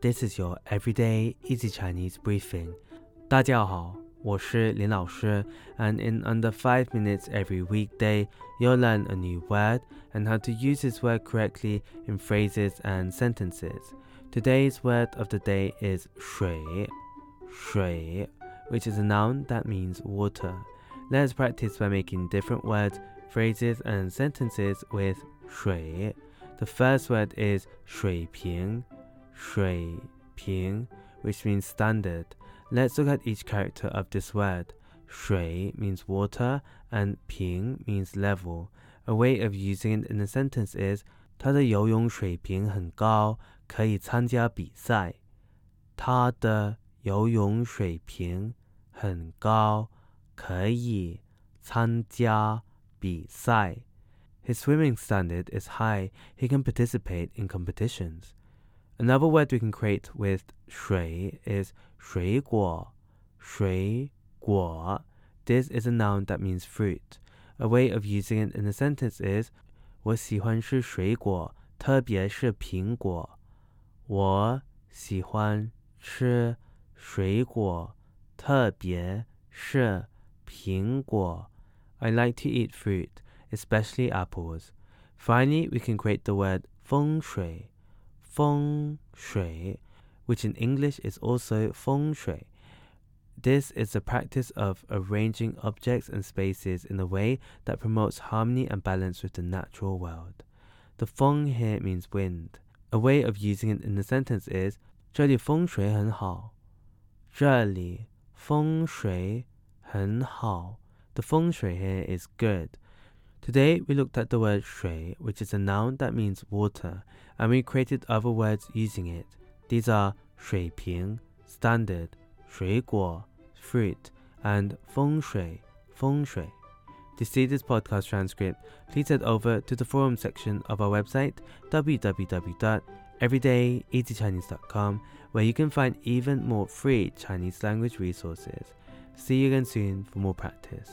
This is your everyday easy Chinese briefing. 大家好，我是林老师, and in under 5 minutes every weekday, you'll learn a new word and how to use this word correctly in phrases and sentences. Today's word of the day is 水,水, which is a noun that means water. Let's practice by making different words, phrases, and sentences with 水. The first word is 水平, 水平, which means standard. Let's look at each character of this word. 水 means water and 平 means level. A way of using it in a sentence is 他的游泳水平很高，可以参加比赛。他的游泳水平很高，可以参加比赛。his swimming standard is high. He can participate in competitions. Another word we can create with 水 is 水果,水果. This is a noun that means fruit. A way of using it in a sentence is 我喜欢吃水果，特别是苹果。我喜欢吃水果，特别是苹果。I like to eat fruit especially apples. Finally, we can create the word feng shui, feng shui, which in English is also feng shui. This is the practice of arranging objects and spaces in a way that promotes harmony and balance with the natural world. The feng here means wind. A way of using it in a sentence is 这里风水很好。这里风水很好。The feng shui here is good. Today we looked at the word 水, which is a noun that means water, and we created other words using it. These are 水平, standard, 水果, fruit, and 风水, feng shui. To see this podcast transcript, please head over to the forum section of our website, www.everydayeasychinese.com, where you can find even more free Chinese language resources. See you again soon for more practice.